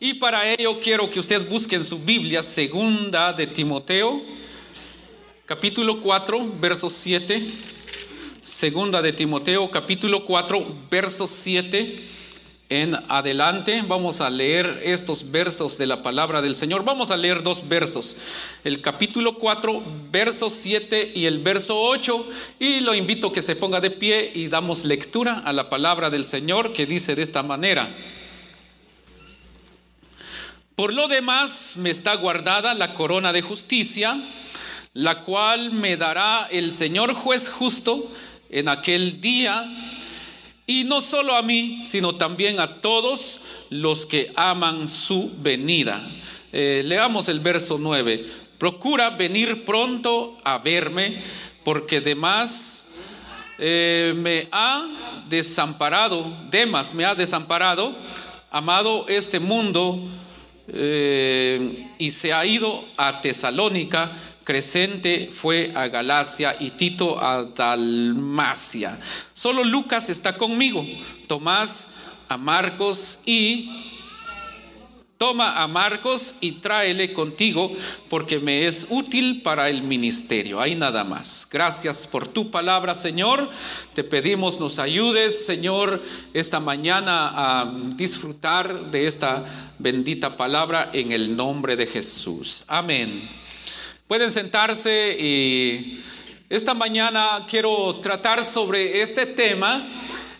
Y para ello quiero que usted busque en su Biblia segunda de Timoteo, capítulo 4, verso 7. Segunda de Timoteo, capítulo 4, verso 7. En adelante vamos a leer estos versos de la palabra del Señor. Vamos a leer dos versos, el capítulo 4, verso 7 y el verso 8. Y lo invito a que se ponga de pie y damos lectura a la palabra del Señor que dice de esta manera. Por lo demás me está guardada la corona de justicia, la cual me dará el Señor juez justo en aquel día, y no solo a mí, sino también a todos los que aman su venida. Eh, leamos el verso 9. Procura venir pronto a verme, porque demás eh, me ha desamparado, Demas me ha desamparado, amado este mundo eh, y se ha ido a Tesalónica, Crescente fue a Galacia y Tito a Dalmacia. Solo Lucas está conmigo, Tomás a Marcos y Toma a Marcos y tráele contigo porque me es útil para el ministerio. Hay nada más. Gracias por tu palabra, Señor. Te pedimos nos ayudes, Señor, esta mañana a disfrutar de esta bendita palabra en el nombre de Jesús. Amén. Pueden sentarse y esta mañana quiero tratar sobre este tema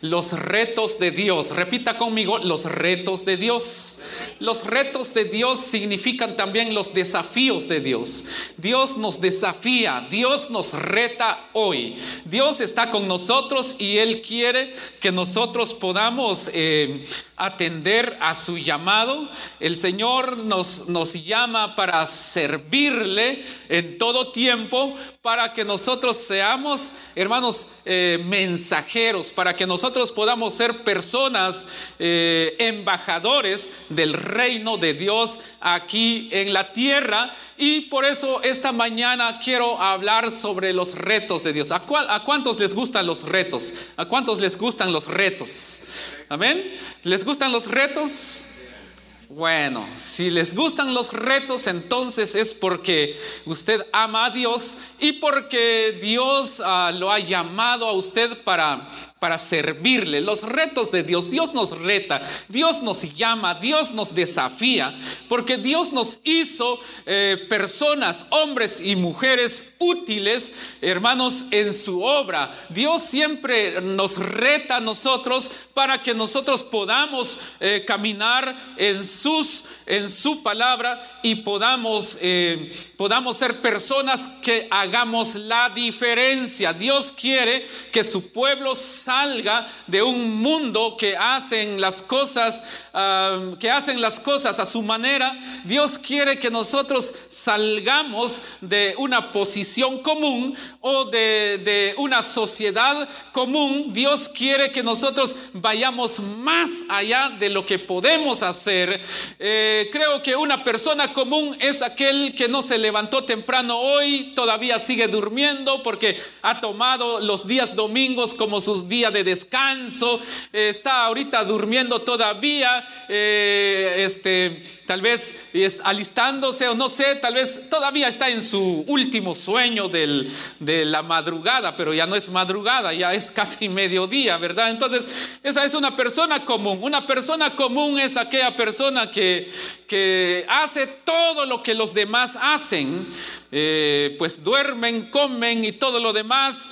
los retos de Dios. Repita conmigo, los retos de Dios. Los retos de Dios significan también los desafíos de Dios. Dios nos desafía, Dios nos reta hoy. Dios está con nosotros y Él quiere que nosotros podamos eh, atender a su llamado. El Señor nos, nos llama para servirle en todo tiempo, para que nosotros seamos, hermanos, eh, mensajeros, para que nosotros podamos ser personas, eh, embajadores del reino de Dios aquí en la tierra. Y por eso esta mañana quiero hablar sobre los retos de Dios. ¿A, ¿A cuántos les gustan los retos? ¿A cuántos les gustan los retos? Amén. ¿Les gustan los retos? Bueno, si les gustan los retos, entonces es porque usted ama a Dios y porque Dios uh, lo ha llamado a usted para para servirle. Los retos de Dios, Dios nos reta, Dios nos llama, Dios nos desafía, porque Dios nos hizo eh, personas, hombres y mujeres útiles, hermanos, en su obra. Dios siempre nos reta a nosotros para que nosotros podamos eh, caminar en sus en su palabra y podamos eh, podamos ser personas que hagamos la diferencia. Dios quiere que su pueblo salga de un mundo que hacen las cosas, que hacen las cosas a su manera. Dios quiere que nosotros salgamos de una posición común o de, de una sociedad común. Dios quiere que nosotros vayamos más allá de lo que podemos hacer Eh, creo que una persona común es aquel que no se levantó temprano hoy, todavía sigue durmiendo porque ha tomado los días domingos como sus días de descanso, eh, está ahorita durmiendo todavía, eh, este, tal vez alistándose o no sé, tal vez todavía está en su último sueño del, de la madrugada, pero ya no es madrugada, ya es casi mediodía, ¿verdad? Entonces, esa es una persona común. Una persona común es aquella persona que, que hace todo lo que los demás hacen, eh, pues comen y todo lo demás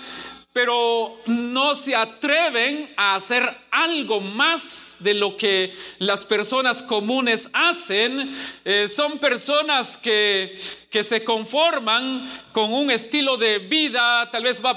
pero no se atreven a hacer algo más de lo que las personas comunes hacen. Eh, son personas que, que se conforman con un estilo de vida, tal vez va,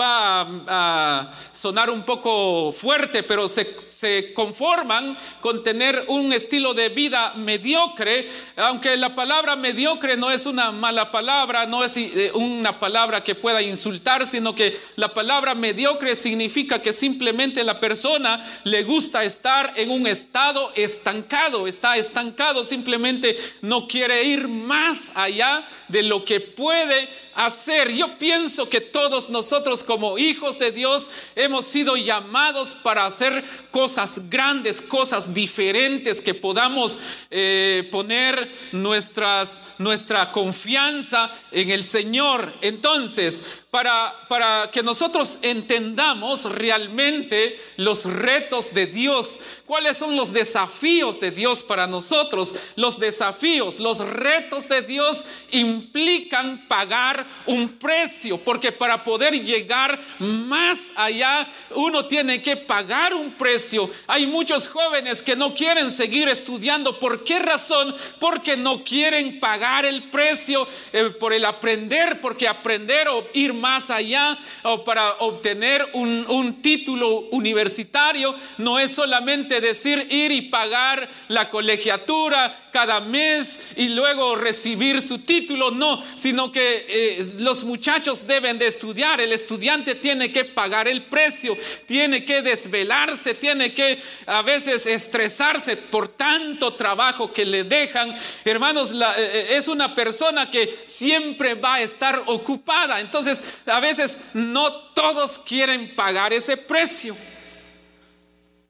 va a sonar un poco fuerte, pero se, se, conforman con tener un estilo de vida mediocre, aunque la palabra mediocre no es una mala palabra, no es eh, una palabra que pueda insultar, sino que la palabra mediocre significa que simplemente la persona le gusta estar en un estado estancado, está estancado, simplemente no quiere ir más allá de lo que puede hacer. Yo pienso que todos nosotros como hijos de Dios hemos sido llamados para hacer cosas grandes, cosas diferentes, que podamos eh, poner nuestras, nuestra confianza en el Señor. Entonces, para, que nosotros entendamos realmente los retos de Dios, cuáles son los desafíos de Dios para nosotros, los desafíos, los retos de Dios implican pagar un precio, porque para poder llegar más allá, uno tiene que pagar un precio. Hay muchos jóvenes que no quieren seguir estudiando. ¿Por qué razón? Porque no quieren pagar el precio eh, por el aprender, porque aprender o ir más allá o para obtener un, un título universitario no es solamente decir ir y pagar la colegiatura cada mes y luego recibir su título, no, sino que eh, los muchachos deben de estudiar, el estudiante tiene que pagar el precio, tiene que desvelarse, tiene que a veces estresarse por tanto trabajo que le dejan. Hermanos, eh, eh, es una persona que siempre va a estar ocupada, entonces a veces no todos quieren pagar ese precio.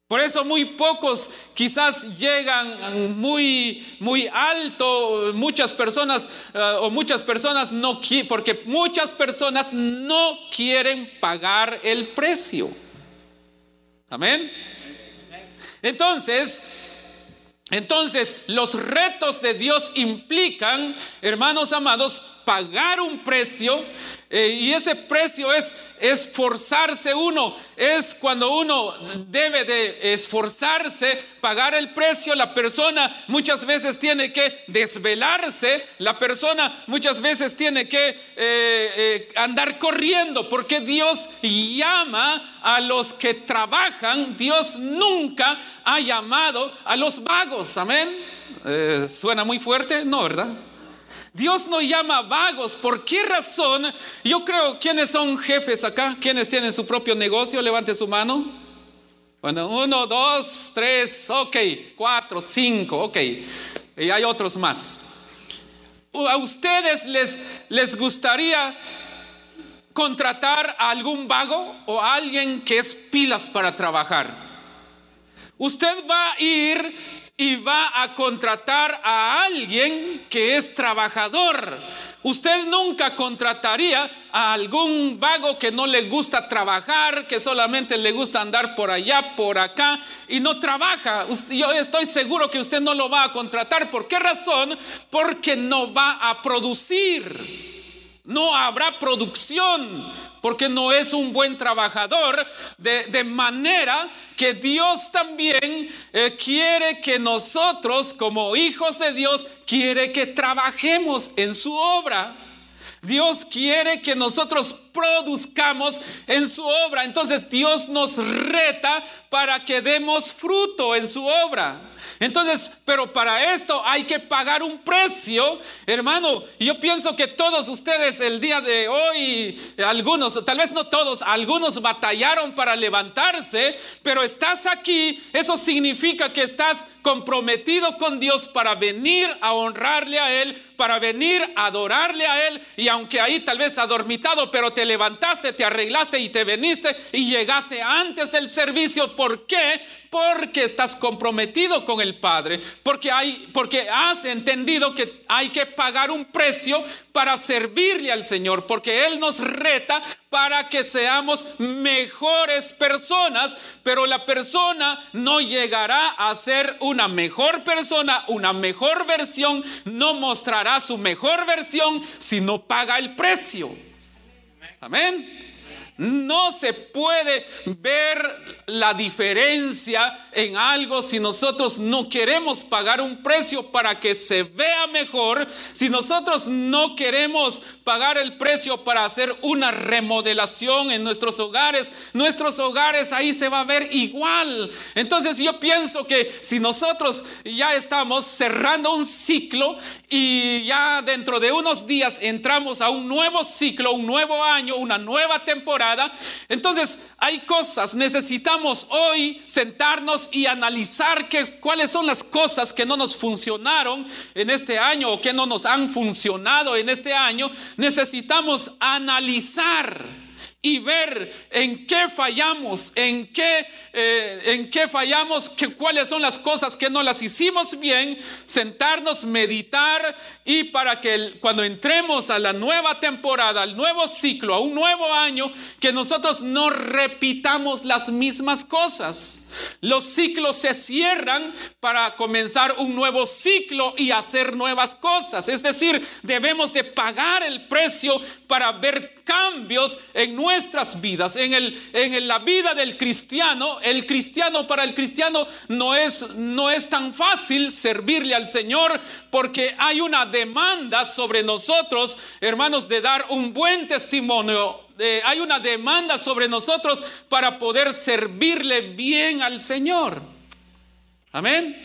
Por eso muy pocos quizás llegan muy muy alto, muchas personas eh, o muchas personas no quieren, porque muchas personas no quieren pagar el precio. Amén. Entonces, entonces los retos de Dios implican, hermanos amados, pagar un precio eh, y ese precio es esforzarse uno, es cuando uno debe de esforzarse, pagar el precio, la persona muchas veces tiene que desvelarse, la persona muchas veces tiene que eh, eh, andar corriendo, porque Dios llama a los que trabajan, Dios nunca ha llamado a los vagos, amén. ¿Suena muy fuerte? No, ¿verdad? Dios no llama vagos. ¿Por qué razón? Yo creo, ¿quiénes son jefes acá? ¿Quiénes tienen su propio negocio? Levante su mano. Bueno, uno, dos, tres, ok, cuatro, cinco, ok. Y hay otros más. ¿A ustedes les, les gustaría contratar a algún vago o a alguien que es pilas para trabajar? Usted va a ir y va a contratar a alguien que es trabajador. Usted nunca contrataría a algún vago que no le gusta trabajar, que solamente le gusta andar por allá, por acá y no trabaja. Yo estoy seguro que usted no lo va a contratar. ¿Por qué razón? Porque no va a producir. No habrá producción porque no es un buen trabajador. De, manera que Dios también eh, quiere que nosotros como hijos de Dios, quiere que trabajemos en su obra. Dios quiere que nosotros produzcamos en su obra. Entonces Dios nos reta para que demos fruto en su obra. Entonces, pero para esto hay que pagar un precio, hermano. Yo pienso que todos ustedes el día de hoy, algunos, tal vez no todos, algunos batallaron para levantarse, pero estás aquí, eso significa que estás comprometido con Dios para venir a honrarle a Él, para venir a adorarle a Él. Y aunque ahí tal vez adormitado, pero te levantaste, te arreglaste y te veniste y llegaste antes del servicio. ¿Por qué? Porque estás comprometido con el Padre, porque hay porque has entendido que hay que pagar un precio para servirle al Señor, porque él nos reta para que seamos mejores personas, pero la persona no llegará a ser una mejor persona, una mejor versión, no mostrará su mejor versión si no paga el precio. Amén. No se puede ver la diferencia en algo si nosotros no queremos pagar un precio para que se vea mejor, si nosotros no queremos pagar el precio para hacer una remodelación en nuestros hogares, nuestros hogares ahí se va a ver igual. Entonces yo pienso que si nosotros ya estamos cerrando un ciclo y ya dentro de unos días entramos a un nuevo ciclo, un nuevo año, una nueva temporada, entonces hay cosas, necesitamos hoy sentarnos y analizar que, cuáles son las cosas que no nos funcionaron en este año o que no nos han funcionado en este año. Necesitamos analizar y ver en qué fallamos, en qué, eh, en qué fallamos, que, cuáles son las cosas que no las hicimos bien, sentarnos, meditar y para que cuando entremos a la nueva temporada, al nuevo ciclo, a un nuevo año, que nosotros no repitamos las mismas cosas. Los ciclos se cierran para comenzar un nuevo ciclo y hacer nuevas cosas. Es decir, debemos de pagar el precio para ver cambios en nuestras vidas, en, el, en la vida del cristiano. El cristiano para el cristiano no es, no es tan fácil servirle al Señor porque hay una demanda sobre nosotros, hermanos, de dar un buen testimonio hay una demanda sobre nosotros para poder servirle bien al Señor. Amén.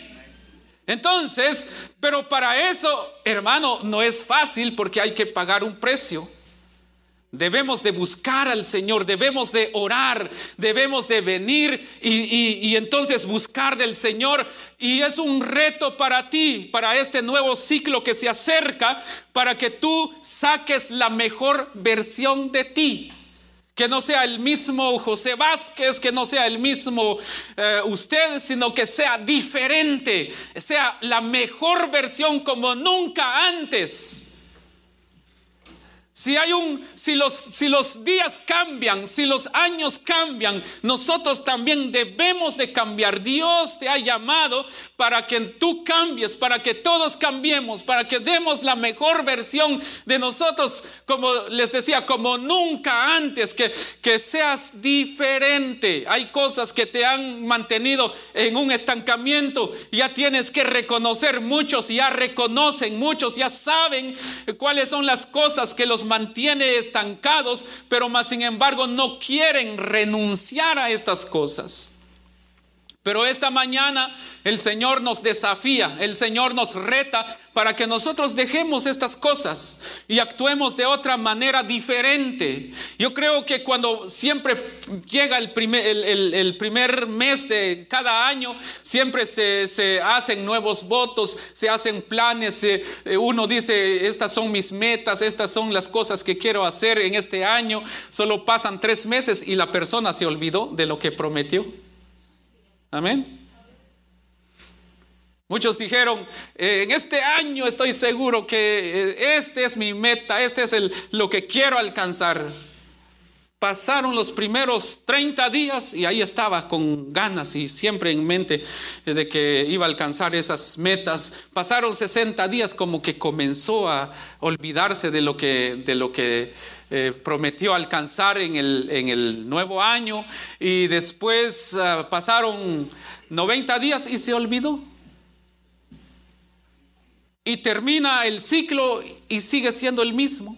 Entonces, pero para eso, hermano, no es fácil porque hay que pagar un precio. Debemos de buscar al Señor, debemos de orar, debemos de venir y, entonces buscar del Señor. Y es un reto para ti, para este nuevo ciclo que se acerca, para que tú saques la mejor versión de ti. Que no sea el mismo José Vázquez, que no sea el mismo eh, usted, sino que sea diferente, sea la mejor versión como nunca antes. Si, hay un, si, los, días cambian, si los años cambian, nosotros también debemos de cambiar. Dios te ha llamado para que tú cambies, para que todos cambiemos, para que demos la mejor versión de nosotros, como les decía, como nunca antes, que, que seas diferente. Hay cosas que te han mantenido en un estancamiento. Ya tienes que reconocer, muchos ya reconocen, muchos ya saben cuáles son las cosas que los mantiene estancados, pero más sin embargo no quieren renunciar a estas cosas. Pero esta mañana el Señor nos desafía, el Señor nos reta para que nosotros dejemos estas cosas y actuemos de otra manera diferente. Yo creo que cuando siempre llega el primer, mes de cada año, siempre se, hacen nuevos votos, se hacen planes, eh, uno dice, estas son mis metas, estas son las cosas que quiero hacer en este año, solo pasan tres meses y la persona se olvidó de lo que prometió. Amén. Muchos dijeron, eh, en este año estoy seguro que eh, este es mi meta, este es lo que quiero alcanzar. Pasaron los primeros 30 días y ahí estaba con ganas y siempre en mente de que iba a alcanzar esas metas. Pasaron 60 días como que comenzó a olvidarse de lo que, de lo que eh, prometió alcanzar en el, en el, nuevo año y después ah, pasaron 90 días y se olvidó. Y termina el ciclo y sigue siendo el mismo.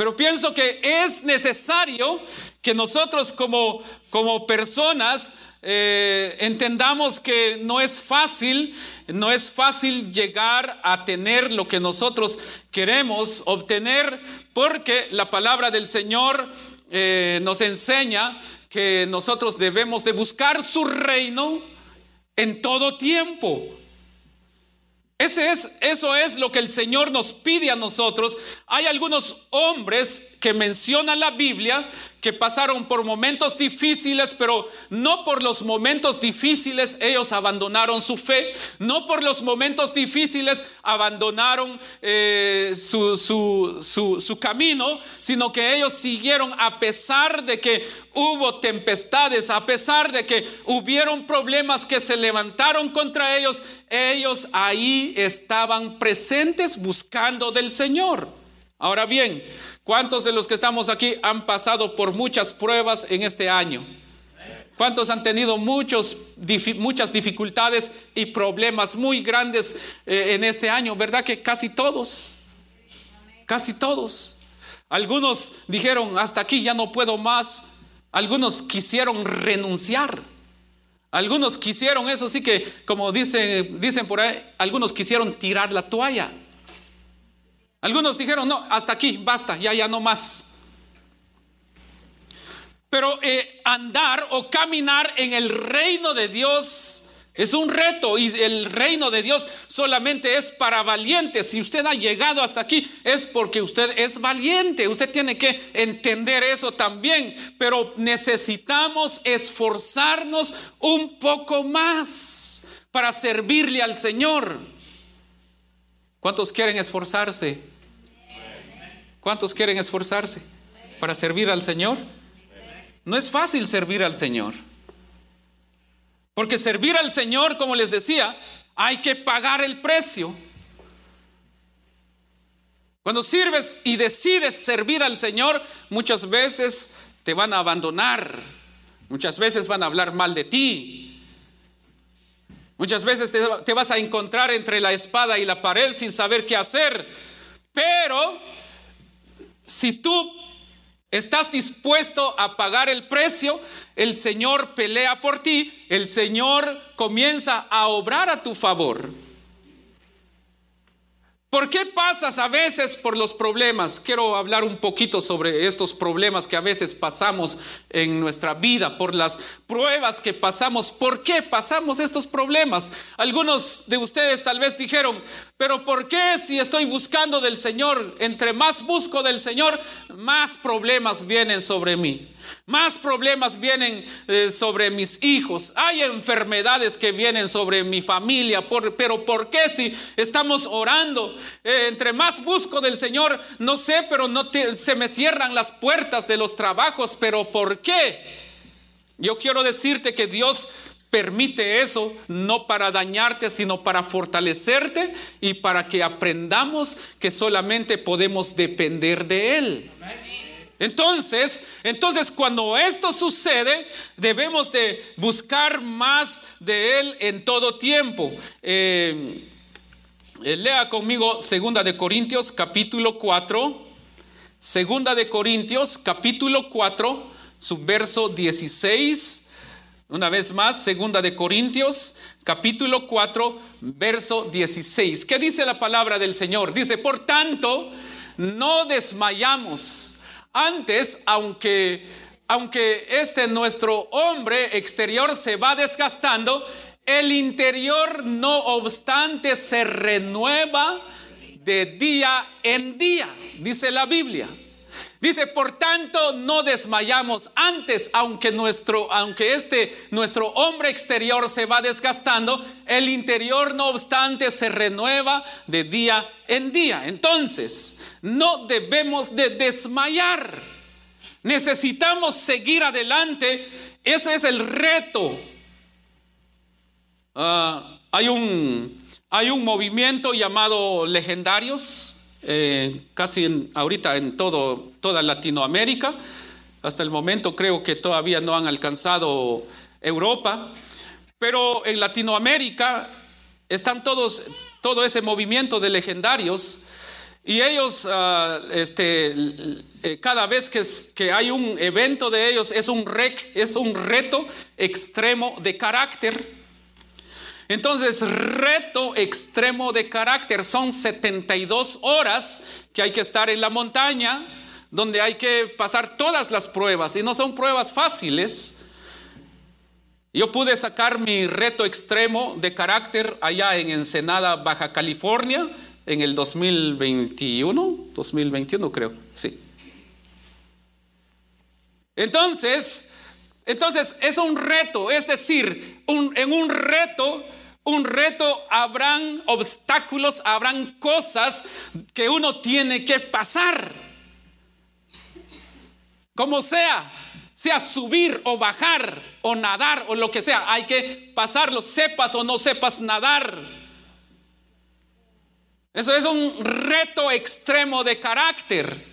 Pero pienso que es necesario que nosotros como, como personas eh, entendamos que no es fácil, no es fácil llegar a tener lo que nosotros queremos obtener, porque la palabra del Señor eh, nos enseña que nosotros debemos de buscar su reino en todo tiempo. Es, eso es lo que el Señor nos pide a nosotros. Hay algunos hombres que menciona la Biblia que pasaron por momentos difíciles, pero no por los momentos difíciles ellos abandonaron su fe, no por los momentos difíciles abandonaron eh, su, su camino, sino que ellos siguieron a pesar de que hubo tempestades, a pesar de que hubieron problemas que se levantaron contra ellos, ellos ahí estaban presentes buscando del Señor. Ahora bien, ¿Cuántos de los que estamos aquí han pasado por muchas pruebas en este año? ¿Cuántos han tenido muchos, muchas dificultades y problemas muy grandes eh, en este año? ¿Verdad que casi todos? Casi todos. Algunos dijeron, hasta aquí ya no puedo más. Algunos quisieron renunciar. Algunos quisieron, eso sí que, como dicen, dicen por ahí, algunos quisieron tirar la toalla. Algunos dijeron, no, hasta aquí, basta, ya, ya no más. Pero eh, andar o caminar en el reino de Dios es un reto y el reino de Dios solamente es para valientes. Si usted ha llegado hasta aquí es porque usted es valiente. Usted tiene que entender eso también. Pero necesitamos esforzarnos un poco más para servirle al Señor. ¿Cuántos quieren esforzarse? ¿Cuántos quieren esforzarse para servir al Señor? No es fácil servir al Señor. Porque servir al Señor, como les decía, hay que pagar el precio. Cuando sirves y decides servir al Señor, muchas veces te van a abandonar, muchas veces van a hablar mal de ti, muchas veces te, vas a encontrar entre la espada y la pared sin saber qué hacer, pero si tú estás dispuesto a pagar el precio, el Señor pelea por ti, el Señor comienza a obrar a tu favor. ¿Por qué pasas a veces por los problemas? Quiero hablar un poquito sobre estos problemas que a veces pasamos en nuestra vida, por las pruebas que pasamos. ¿Por qué pasamos estos problemas? Algunos de ustedes tal vez dijeron, pero ¿por qué si estoy buscando del Señor, entre más busco del Señor, más problemas vienen sobre mí? Más problemas vienen eh, sobre mis hijos. Hay enfermedades que vienen sobre mi familia. pero ¿por qué si estamos orando? Eh, entre más busco del Señor, no sé, pero no se me cierran las puertas de los trabajos. Pero ¿por qué? Yo quiero decirte que Dios permite eso no para dañarte, sino para fortalecerte y para que aprendamos que solamente podemos depender de Él. Entonces, entonces cuando esto sucede, debemos de buscar más de Él en todo tiempo. Eh, eh, lea conmigo Segunda de Corintios capítulo 4. Segunda de Corintios capítulo 4, su verso 16. Una vez más, Segunda de Corintios capítulo 4, verso 16. ¿Qué dice la palabra del Señor? Dice, por tanto, no desmayamos antes, aunque, aunque este nuestro hombre exterior se va desgastando, el interior no obstante se renueva de día en día, dice la Biblia. Dice, por tanto, no desmayamos antes, aunque nuestro, aunque este, nuestro hombre exterior se va desgastando, el interior no obstante se renueva de día en día. Entonces, no debemos de desmayar. Necesitamos seguir adelante. Ese es el reto. Ah, hay, un, hay un movimiento llamado Legendarios eh, casi ahorita en todo, toda Latinoamérica. Hasta el momento creo que todavía no han alcanzado Europa, pero en Latinoamérica están todos, todo ese movimiento de legendarios Y ellos, uh, este, eh, cada vez que, que, hay un evento de ellos, es un, rec, es un reto extremo de carácter. Entonces, reto extremo de carácter son 72 horas que hay que estar en la montaña, donde hay que pasar todas las pruebas, y no son pruebas fáciles. Yo pude sacar mi reto extremo de carácter allá en Ensenada, Baja California, en el 2021, 2021 creo, sí. Entonces, entonces es un reto, es decir, en un reto, un reto habrán obstáculos, habrán cosas que uno tiene que pasar. Como sea, sea subir o bajar o nadar o lo que sea, hay que pasarlo, sepas o no sepas nadar. Eso es un reto extremo de carácter.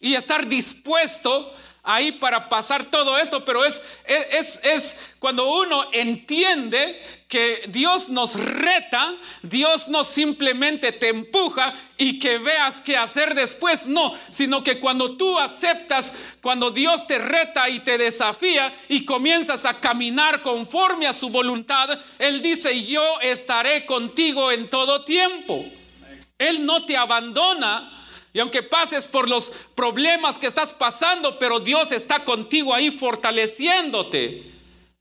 Y estar dispuesto ahí para pasar todo esto, pero es, es, es, cuando uno entiende que Dios nos reta, Dios no simplemente te empuja y que veas qué hacer después, no, sino que cuando tú aceptas, cuando Dios te reta y te desafía y comienzas a caminar conforme a su voluntad, Él dice, yo estaré contigo en todo tiempo. Él no te abandona y aunque pases por los problemas que estás pasando, pero Dios está contigo ahí fortaleciéndote.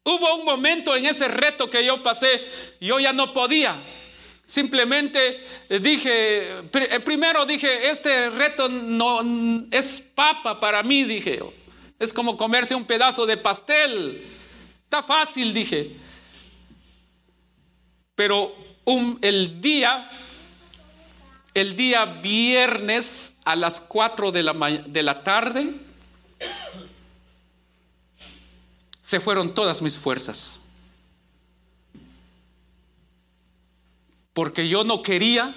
Hubo un momento en ese reto que yo pasé, yo ya no podía. Simplemente dije, eh, primero dije, este reto no es papa para mí, dije. Es como comerse un pedazo de pastel. Está fácil, dije. Pero un, el día el día viernes a las 4 de la, de la tarde, se fueron todas mis fuerzas. Porque yo no quería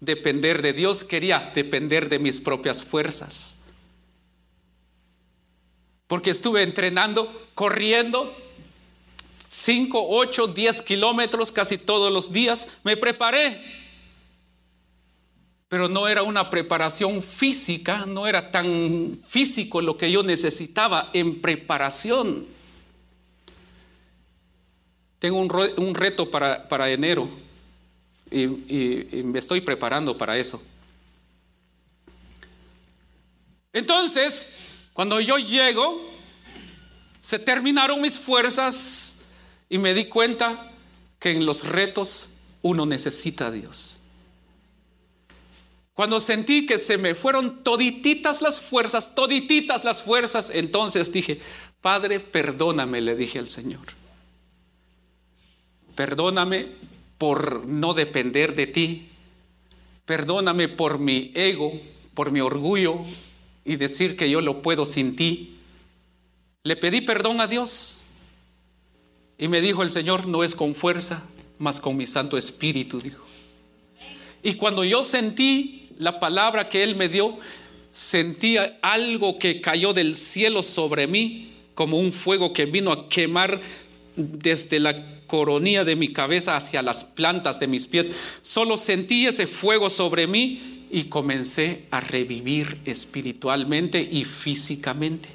depender de Dios, quería depender de mis propias fuerzas. Porque estuve entrenando, corriendo 5, 8, 10 kilómetros casi todos los días. Me preparé pero no era una preparación física, no era tan físico lo que yo necesitaba en preparación. Tengo un, reto para, enero y, y me estoy preparando para eso. Entonces, cuando yo llego, se terminaron mis fuerzas y me di cuenta que en los retos uno necesita a Dios. Cuando sentí que se me fueron todititas las fuerzas, todititas las fuerzas, entonces dije, Padre, perdóname, le dije al Señor. Perdóname por no depender de ti. Perdóname por mi ego, por mi orgullo y decir que yo lo puedo sin ti. Le pedí perdón a Dios y me dijo el Señor, no es con fuerza, mas con mi Santo Espíritu, dijo. Y cuando yo sentí la palabra que Él me dio, sentía algo que cayó del cielo sobre mí, como un fuego que vino a quemar desde la coronilla de mi cabeza hacia las plantas de mis pies. Solo sentí ese fuego sobre mí y comencé a revivir espiritualmente y físicamente.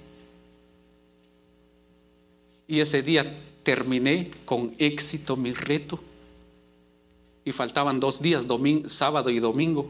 Y ese día terminé con éxito mi reto. Y faltaban dos días, sábado y domingo.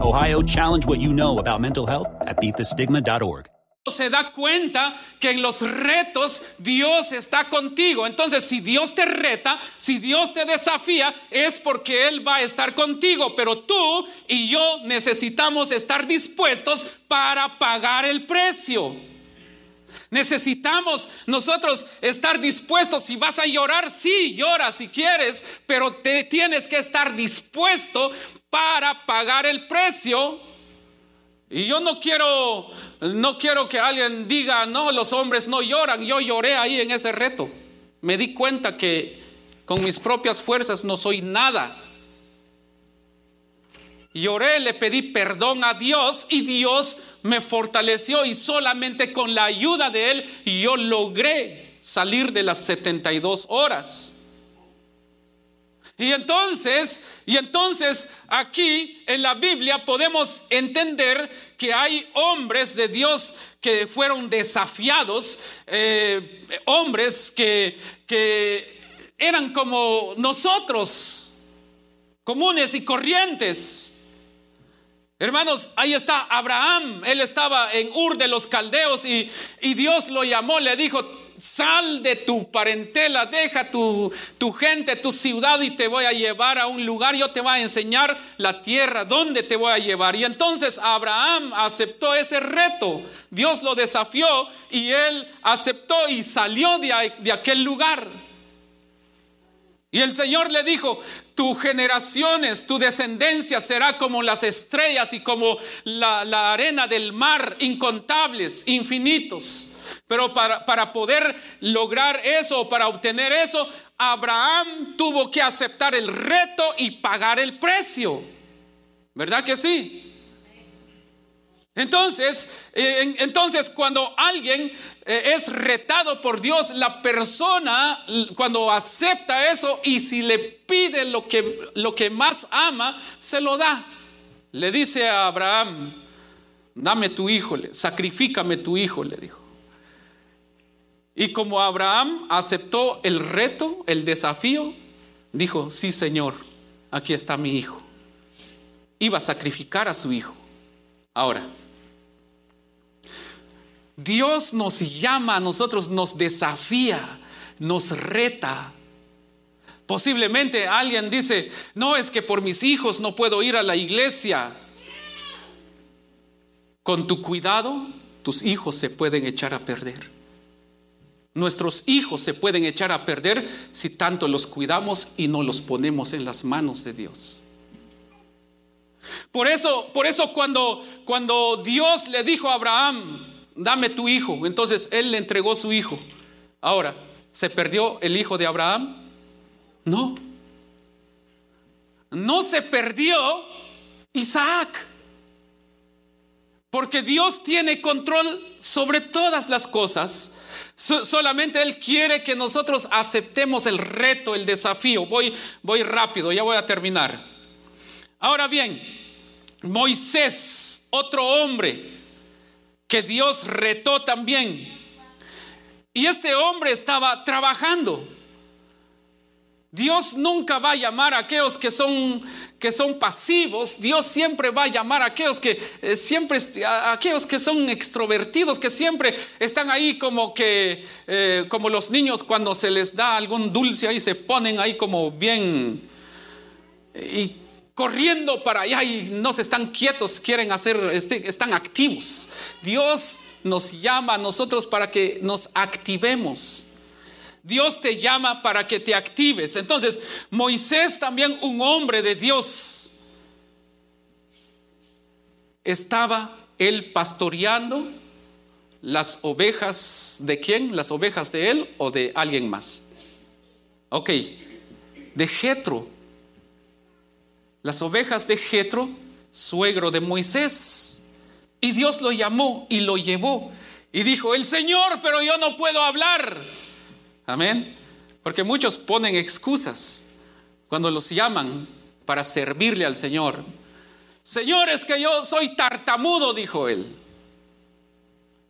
Ohio, challenge what you know about mental health at beatthestigma.org. se da cuenta que en los retos Dios está contigo. Entonces, si Dios te reta, si Dios te desafía, es porque Él va a estar contigo. Pero tú y yo necesitamos estar dispuestos para pagar el precio. Necesitamos nosotros estar dispuestos. Si vas a llorar, sí, llora si quieres, pero te tienes que estar dispuesto para pagar el precio y yo no quiero, no quiero que alguien diga, no, los hombres no lloran. Yo lloré ahí en ese reto. Me di cuenta que con mis propias fuerzas no soy nada. Lloré, le pedí perdón a Dios y Dios me fortaleció y solamente con la ayuda de Él yo logré salir de las 72 horas. Y entonces, y entonces aquí en la Biblia podemos entender que hay hombres de Dios que fueron desafiados, eh, hombres que, que eran como nosotros, comunes y corrientes. Hermanos, ahí está Abraham, él estaba en Ur de los Caldeos y, y Dios lo llamó, le dijo, sal de tu parentela, deja tu, tu, gente, tu ciudad y te voy a llevar a un lugar, yo te voy a enseñar la tierra, dónde te voy a llevar. Y entonces Abraham aceptó ese reto, Dios lo desafió y él aceptó y salió de, de aquel lugar. Y el Señor le dijo, tus generaciones, tu descendencia será como las estrellas y como la, la arena del mar, incontables, infinitos. Pero para, para poder lograr eso, para obtener eso, Abraham tuvo que aceptar el reto y pagar el precio. ¿Verdad que sí? Entonces, eh, entonces cuando alguien eh, es retado por Dios, la persona cuando acepta eso y si le pide lo que, lo que más ama, se lo da. Le dice a Abraham, dame tu hijo, sacrifícame tu hijo, le dijo. Y como Abraham aceptó el reto, el desafío, dijo, sí Señor, aquí está mi hijo. Iba a sacrificar a su hijo. Ahora, Dios nos llama a nosotros, nos desafía, nos reta. Posiblemente alguien dice, no es que por mis hijos no puedo ir a la iglesia. Con tu cuidado, tus hijos se pueden echar a perder. Nuestros hijos se pueden echar a perder si tanto los cuidamos y no los ponemos en las manos de Dios. Por eso, por eso cuando, cuando Dios le dijo a Abraham, dame tu hijo, entonces él le entregó su hijo. Ahora, ¿se perdió el hijo de Abraham? No. No se perdió Isaac. Porque Dios tiene control sobre todas las cosas solamente Él quiere que nosotros aceptemos el reto, el desafío. Voy, voy rápido, ya voy a terminar. Ahora bien, Moisés, otro hombre que Dios retó también. Y este hombre estaba trabajando. Dios nunca va a llamar a aquellos que son, que son pasivos, Dios siempre va a llamar a aquellos que eh, siempre, a aquellos que son extrovertidos, que siempre están ahí como que, eh, como los niños cuando se les da algún dulce ahí se ponen ahí como bien y corriendo para allá y no están quietos, quieren hacer, este, están activos. Dios nos llama a nosotros para que nos activemos. Dios te llama para que te actives. Entonces, Moisés también, un hombre de Dios, estaba él pastoreando las ovejas de quién? Las ovejas de él o de alguien más. Ok, de Jetro. Las ovejas de Jetro, suegro de Moisés. Y Dios lo llamó y lo llevó. Y dijo, el Señor, pero yo no puedo hablar. Amén. Porque muchos ponen excusas cuando los llaman para servirle al Señor. Señor, es que yo soy tartamudo, dijo él.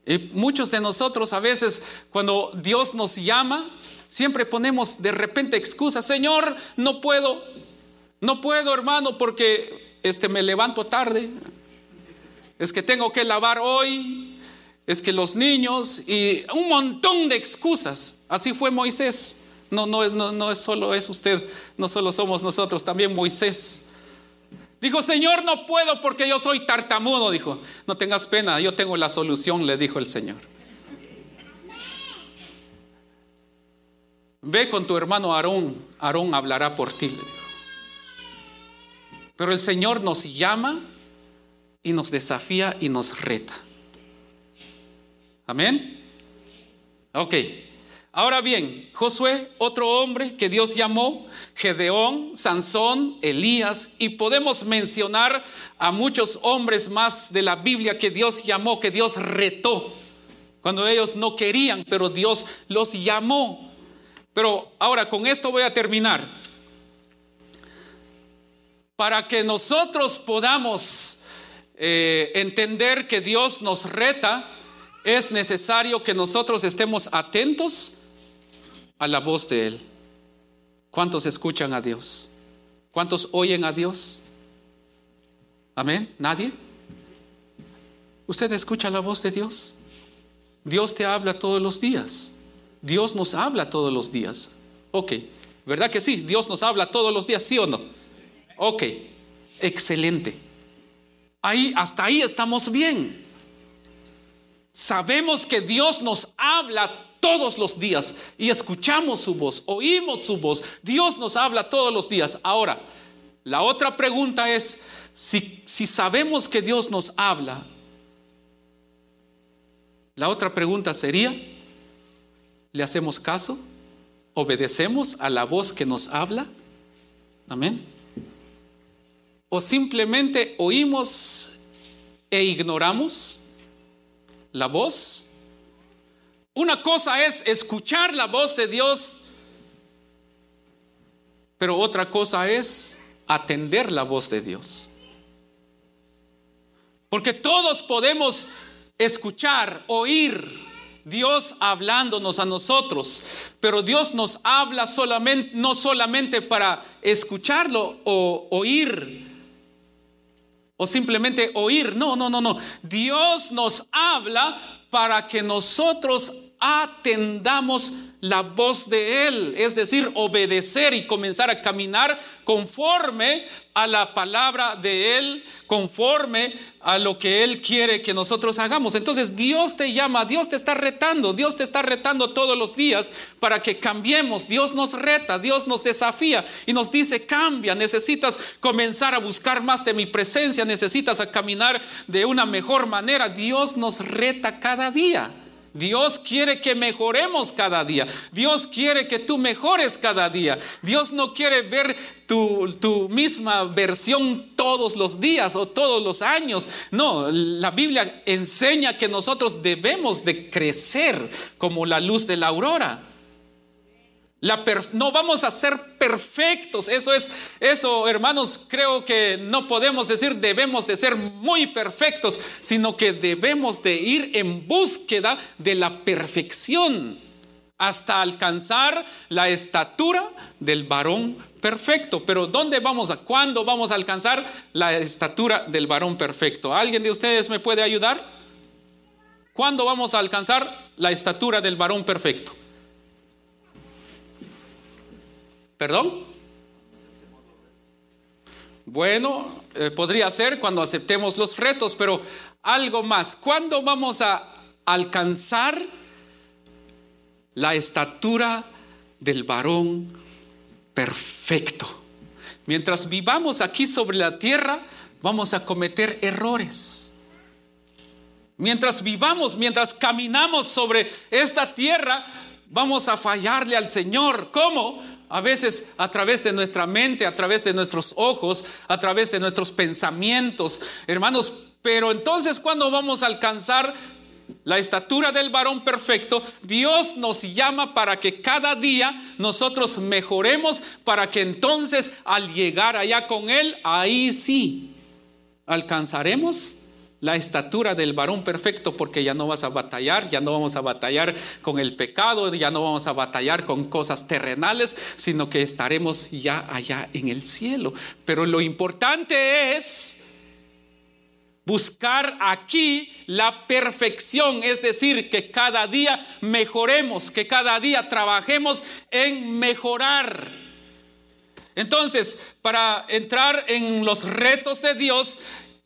Y muchos de nosotros a veces cuando Dios nos llama, siempre ponemos de repente excusas. Señor, no puedo. No puedo, hermano, porque este me levanto tarde. Es que tengo que lavar hoy. Es que los niños y un montón de excusas. Así fue Moisés. No, no, no, no es solo es usted, no solo somos nosotros, también Moisés. Dijo, Señor, no puedo porque yo soy tartamudo. Dijo, no tengas pena, yo tengo la solución, le dijo el Señor. Ve con tu hermano Aarón, Aarón hablará por ti, le dijo. Pero el Señor nos llama y nos desafía y nos reta. Amén. Ok. Ahora bien, Josué, otro hombre que Dios llamó, Gedeón, Sansón, Elías, y podemos mencionar a muchos hombres más de la Biblia que Dios llamó, que Dios retó, cuando ellos no querían, pero Dios los llamó. Pero ahora con esto voy a terminar. Para que nosotros podamos eh, entender que Dios nos reta, es necesario que nosotros estemos atentos a la voz de Él. ¿Cuántos escuchan a Dios? ¿Cuántos oyen a Dios? Amén. ¿Nadie? ¿Usted escucha la voz de Dios? Dios te habla todos los días. Dios nos habla todos los días. Ok. ¿Verdad que sí? Dios nos habla todos los días, ¿sí o no? Ok. Excelente. Ahí, hasta ahí estamos bien. Sabemos que Dios nos habla todos los días y escuchamos su voz, oímos su voz. Dios nos habla todos los días. Ahora, la otra pregunta es, si, si sabemos que Dios nos habla, la otra pregunta sería, ¿le hacemos caso? ¿Obedecemos a la voz que nos habla? Amén. ¿O simplemente oímos e ignoramos la voz? Una cosa es escuchar la voz de Dios, pero otra cosa es atender la voz de Dios. Porque todos podemos escuchar, oír Dios hablándonos a nosotros, pero Dios nos habla solamente no solamente para escucharlo o oír o simplemente oír, no, no, no, no. Dios nos habla para que nosotros atendamos la voz de Él, es decir, obedecer y comenzar a caminar conforme a la palabra de Él, conforme a lo que Él quiere que nosotros hagamos. Entonces Dios te llama, Dios te está retando, Dios te está retando todos los días para que cambiemos. Dios nos reta, Dios nos desafía y nos dice, cambia, necesitas comenzar a buscar más de mi presencia, necesitas a caminar de una mejor manera. Dios nos reta cada día. Dios quiere que mejoremos cada día. Dios quiere que tú mejores cada día. Dios no quiere ver tu, tu, misma versión todos los días o todos los años. No, la Biblia enseña que nosotros debemos de crecer como la luz de la aurora no vamos a ser perfectos. Eso es, eso, hermanos, creo que no podemos decir debemos de ser muy perfectos, sino que debemos de ir en búsqueda de la perfección hasta alcanzar la estatura del varón perfecto. Pero ¿dónde vamos a? ¿Cuándo vamos a alcanzar la estatura del varón perfecto? ¿Alguien de ustedes me puede ayudar? ¿Cuándo vamos a alcanzar la estatura del varón perfecto? ¿Perdón? Bueno, eh, podría ser cuando aceptemos los retos, pero algo más. ¿Cuándo vamos a alcanzar la estatura del varón perfecto? Mientras vivamos aquí sobre la tierra, vamos a cometer errores. Mientras vivamos, mientras caminamos sobre esta tierra, vamos a fallarle al Señor. ¿Cómo? A veces a través de nuestra mente, a través de nuestros ojos, a través de nuestros pensamientos, hermanos. Pero entonces cuando vamos a alcanzar la estatura del varón perfecto, Dios nos llama para que cada día nosotros mejoremos, para que entonces al llegar allá con Él, ahí sí alcanzaremos la estatura del varón perfecto porque ya no vas a batallar, ya no vamos a batallar con el pecado, ya no vamos a batallar con cosas terrenales, sino que estaremos ya allá en el cielo. Pero lo importante es buscar aquí la perfección, es decir, que cada día mejoremos, que cada día trabajemos en mejorar. Entonces, para entrar en los retos de Dios,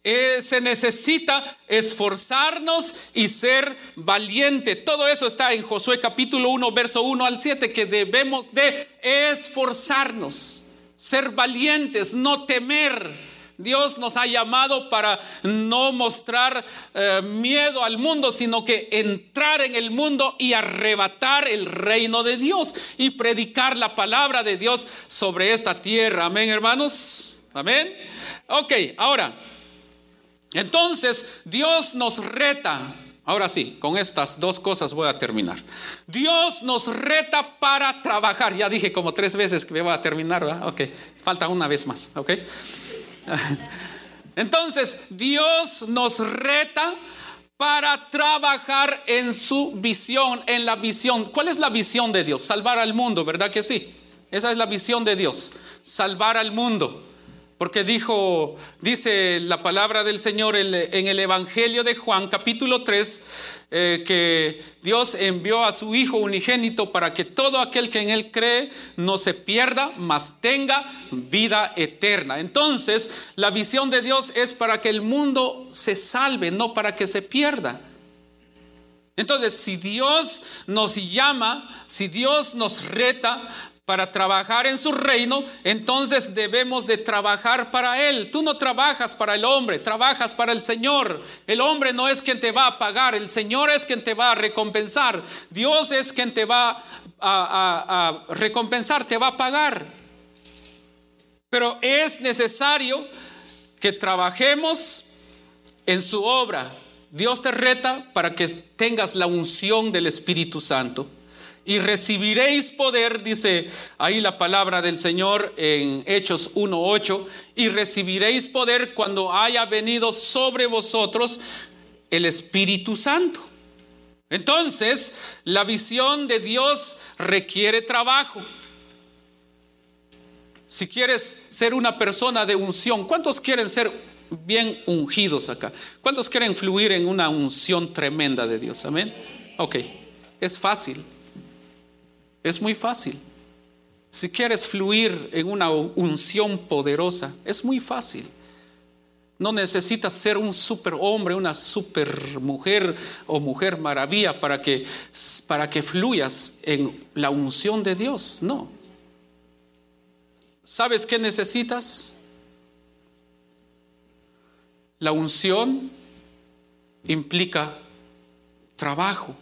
eh, se necesita esforzarnos y ser valiente. Todo eso está en Josué capítulo 1, verso 1 al 7, que debemos de esforzarnos, ser valientes, no temer. Dios nos ha llamado para no mostrar eh, miedo al mundo, sino que entrar en el mundo y arrebatar el reino de Dios y predicar la palabra de Dios sobre esta tierra. Amén, hermanos. Amén. Ok, ahora. Entonces Dios nos reta. Ahora sí, con estas dos cosas voy a terminar. Dios nos reta para trabajar. Ya dije como tres veces que me voy a terminar, ¿verdad? Ok, falta una vez más, ok. Entonces, Dios nos reta para trabajar en su visión, en la visión. ¿Cuál es la visión de Dios? Salvar al mundo, ¿verdad que sí? Esa es la visión de Dios, salvar al mundo. Porque dijo, dice la palabra del Señor en el Evangelio de Juan, capítulo 3, eh, que Dios envió a su Hijo unigénito para que todo aquel que en Él cree no se pierda, mas tenga vida eterna. Entonces, la visión de Dios es para que el mundo se salve, no para que se pierda. Entonces, si Dios nos llama, si Dios nos reta, para trabajar en su reino, entonces debemos de trabajar para Él. Tú no trabajas para el hombre, trabajas para el Señor. El hombre no es quien te va a pagar, el Señor es quien te va a recompensar. Dios es quien te va a, recompensar, te va a pagar. Pero es necesario que trabajemos en su obra. Dios te reta para que tengas la unción del Espíritu Santo y recibiréis poder, dice ahí la palabra del Señor en Hechos 1.8, y recibiréis poder cuando haya venido sobre vosotros el Espíritu Santo. Entonces, la visión de Dios requiere trabajo. Si quieres ser una persona de unción, ¿cuántos quieren ser bien ungidos acá? ¿Cuántos quieren fluir en una unción tremenda de Dios? Amén. Ok, es fácil. Es muy fácil. Si quieres fluir en una unción poderosa, es muy fácil. No necesitas ser un super hombre, una super mujer o mujer maravilla para que, para que fluyas en la unción de Dios. No. ¿Sabes qué necesitas? La unción implica trabajo,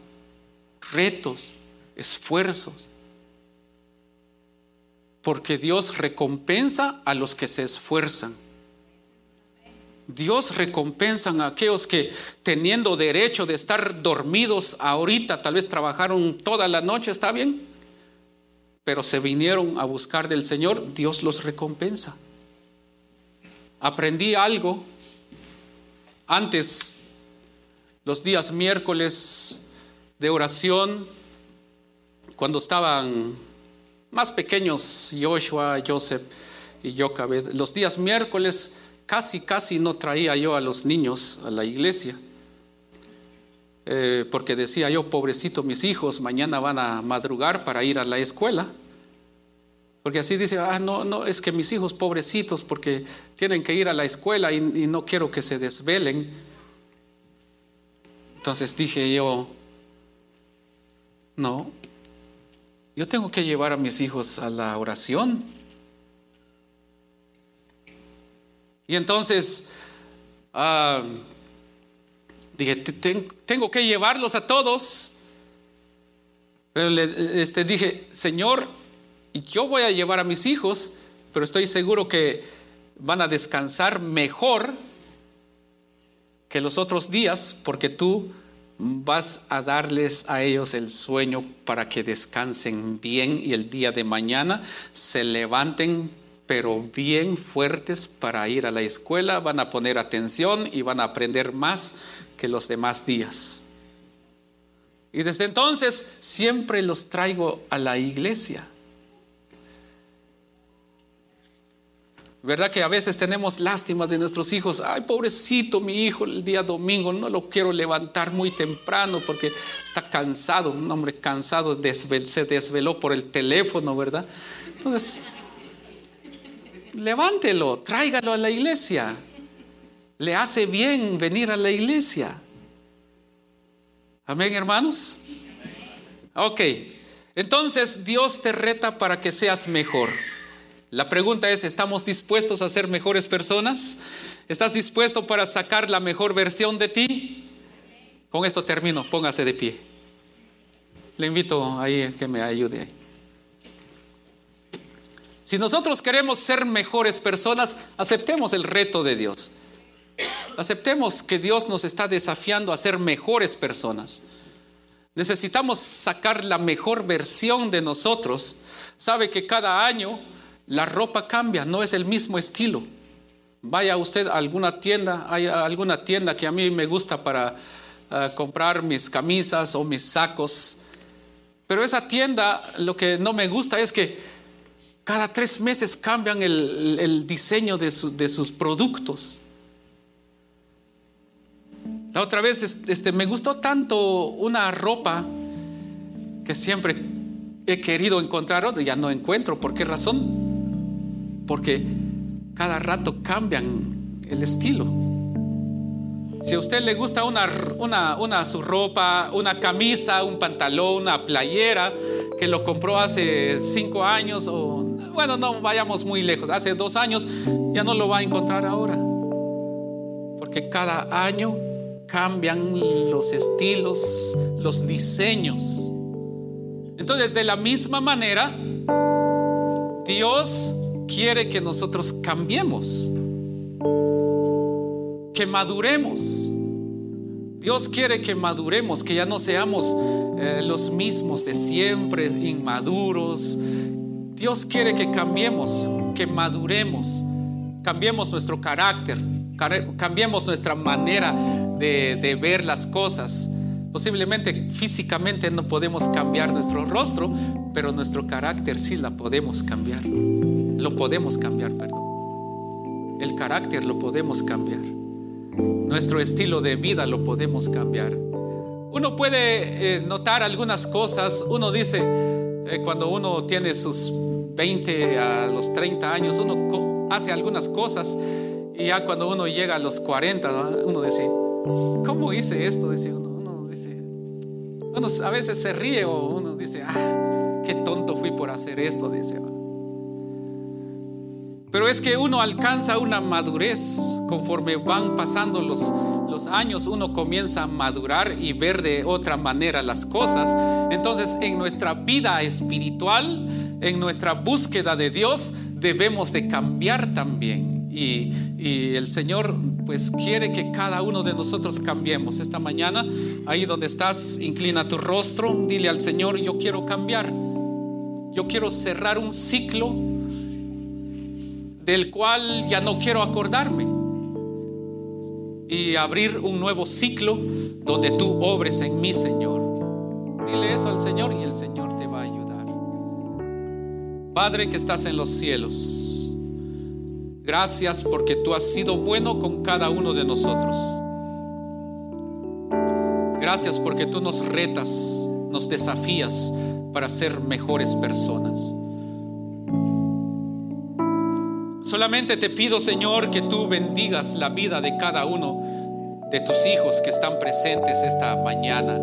retos, esfuerzos porque Dios recompensa a los que se esfuerzan. Dios recompensa a aquellos que teniendo derecho de estar dormidos ahorita, tal vez trabajaron toda la noche, ¿está bien? Pero se vinieron a buscar del Señor, Dios los recompensa. Aprendí algo antes, los días miércoles de oración, cuando estaban más pequeños, Joshua, Joseph y Jocabed. Los días miércoles casi, casi no traía yo a los niños a la iglesia. Eh, porque decía yo, pobrecito mis hijos, mañana van a madrugar para ir a la escuela. Porque así dice, ah, no, no, es que mis hijos pobrecitos porque tienen que ir a la escuela y no quiero que se desvelen. Entonces dije yo, no, yo tengo que llevar a mis hijos a la oración. Y entonces ah, dije, tengo que llevarlos a todos. Pero le, este, dije, Señor, yo voy a llevar a mis hijos, pero estoy seguro que van a descansar mejor que los otros días porque tú vas a darles a ellos el sueño para que descansen bien y el día de mañana se levanten pero bien fuertes para ir a la escuela, van a poner atención y van a aprender más que los demás días. Y desde entonces siempre los traigo a la iglesia. ¿Verdad que a veces tenemos lástima de nuestros hijos? Ay, pobrecito mi hijo el día domingo, no lo quiero levantar muy temprano porque está cansado, un hombre cansado se desveló por el teléfono, ¿verdad? Entonces, levántelo, tráigalo a la iglesia. Le hace bien venir a la iglesia. Amén, hermanos. Ok, entonces Dios te reta para que seas mejor. La pregunta es, ¿estamos dispuestos a ser mejores personas? ¿Estás dispuesto para sacar la mejor versión de ti? Con esto termino, póngase de pie. Le invito ahí a que me ayude. Si nosotros queremos ser mejores personas, aceptemos el reto de Dios. Aceptemos que Dios nos está desafiando a ser mejores personas. Necesitamos sacar la mejor versión de nosotros. Sabe que cada año la ropa cambia, no es el mismo estilo. Vaya usted a alguna tienda, hay alguna tienda que a mí me gusta para ah, comprar mis camisas o mis sacos. Pero esa tienda lo que no me gusta es que cada tres meses cambian el, diseño de, sus productos. La otra vez este, me gustó tanto una ropa que siempre he querido encontrar otra, ya no encuentro. ¿Por qué razón? Porque cada rato cambian el estilo. Si a usted le gusta una, una, su ropa, una camisa, un pantalón, una playera que lo compró hace cinco años o bueno, no vayamos muy lejos, hace dos años, ya no lo va a encontrar ahora. Porque cada año cambian los estilos, los diseños. Entonces, de la misma manera, Dios quiere que nosotros cambiemos, que maduremos. Dios quiere que maduremos, que ya no seamos eh, los mismos de siempre, inmaduros. Dios quiere que cambiemos, que maduremos, cambiemos nuestro carácter, cambiemos nuestra manera de, de ver las cosas. Posiblemente físicamente no podemos cambiar nuestro rostro, pero nuestro carácter sí la podemos cambiar lo podemos cambiar, perdón. El carácter lo podemos cambiar. Nuestro estilo de vida lo podemos cambiar. Uno puede eh, notar algunas cosas. Uno dice, eh, cuando uno tiene sus 20 a los 30 años, uno hace algunas cosas y ya cuando uno llega a los 40, uno dice, ¿cómo hice esto? Dice uno, uno dice, uno a veces se ríe o uno dice, ah, qué tonto fui por hacer esto, dice. Pero es que uno alcanza una madurez conforme van pasando los, los años, uno comienza a madurar y ver de otra manera las cosas. Entonces en nuestra vida espiritual, en nuestra búsqueda de Dios, debemos de cambiar también. Y, y, el Señor pues quiere que cada uno de nosotros cambiemos. Esta mañana, ahí donde estás, inclina tu rostro, dile al Señor, yo quiero cambiar. Yo quiero cerrar un ciclo del cual ya no quiero acordarme y abrir un nuevo ciclo donde tú obres en mí, Señor. Dile eso al Señor y el Señor te va a ayudar. Padre que estás en los cielos, gracias porque tú has sido bueno con cada uno de nosotros. Gracias porque tú nos retas, nos desafías para ser mejores personas. Solamente te pido, Señor, que tú bendigas la vida de cada uno de tus hijos que están presentes esta mañana.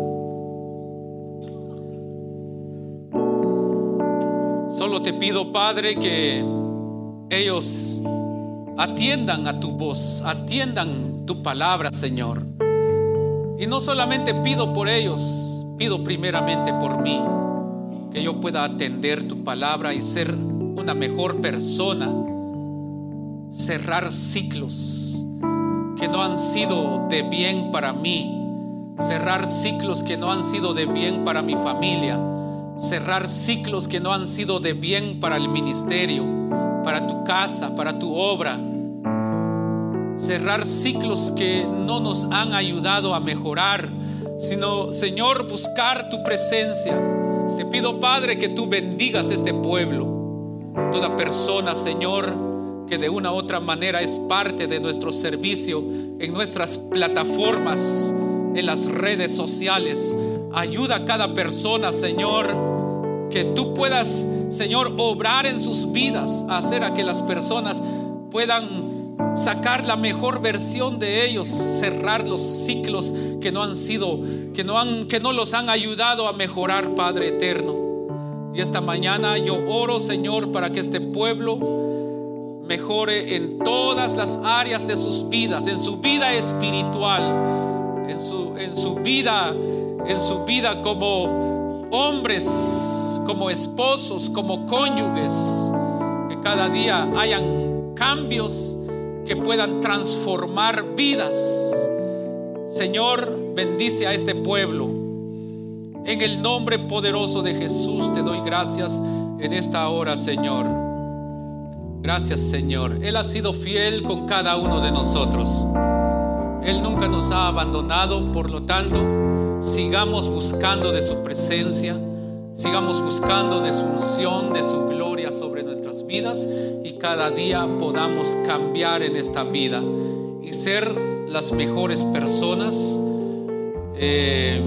Solo te pido, Padre, que ellos atiendan a tu voz, atiendan tu palabra, Señor. Y no solamente pido por ellos, pido primeramente por mí, que yo pueda atender tu palabra y ser una mejor persona cerrar ciclos que no han sido de bien para mí, cerrar ciclos que no han sido de bien para mi familia, cerrar ciclos que no han sido de bien para el ministerio, para tu casa, para tu obra. Cerrar ciclos que no nos han ayudado a mejorar, sino, Señor, buscar tu presencia. Te pido, Padre, que tú bendigas este pueblo. Toda persona, Señor, que de una u otra manera es parte de nuestro servicio en nuestras plataformas, en las redes sociales. Ayuda a cada persona, Señor, que tú puedas, Señor, obrar en sus vidas, hacer a que las personas puedan sacar la mejor versión de ellos, cerrar los ciclos que no han sido, que no han que no los han ayudado a mejorar, Padre eterno. Y esta mañana yo oro, Señor, para que este pueblo mejore en todas las áreas de sus vidas, en su vida espiritual, en su, en su vida, en su vida como hombres, como esposos, como cónyuges, que cada día hayan cambios que puedan transformar vidas. Señor, bendice a este pueblo. En el nombre poderoso de Jesús te doy gracias en esta hora, Señor. Gracias, Señor. Él ha sido fiel con cada uno de nosotros. Él nunca nos ha abandonado, por lo tanto, sigamos buscando de su presencia, sigamos buscando de su unción, de su gloria sobre nuestras vidas y cada día podamos cambiar en esta vida y ser las mejores personas. Eh,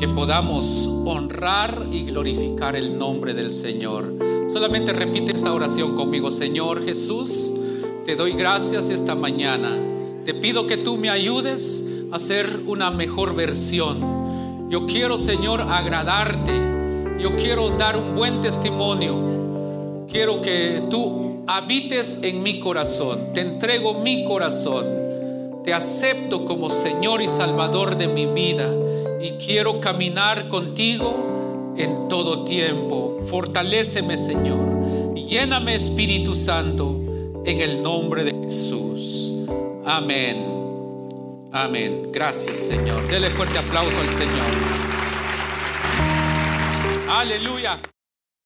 que podamos honrar y glorificar el nombre del Señor. Solamente repite esta oración conmigo, Señor Jesús, te doy gracias esta mañana. Te pido que tú me ayudes a ser una mejor versión. Yo quiero, Señor, agradarte. Yo quiero dar un buen testimonio. Quiero que tú habites en mi corazón. Te entrego mi corazón. Te acepto como Señor y Salvador de mi vida y quiero caminar contigo en todo tiempo. Fortaléceme, Señor. Lléname, Espíritu Santo, en el nombre de Jesús. Amén. Amén. Gracias, Señor. Dele fuerte aplauso al Señor. Aleluya.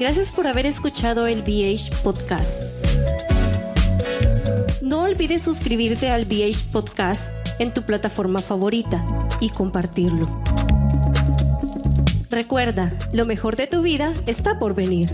Gracias por haber escuchado el BH Podcast. No olvides suscribirte al BH Podcast en tu plataforma favorita y compartirlo. Recuerda, lo mejor de tu vida está por venir.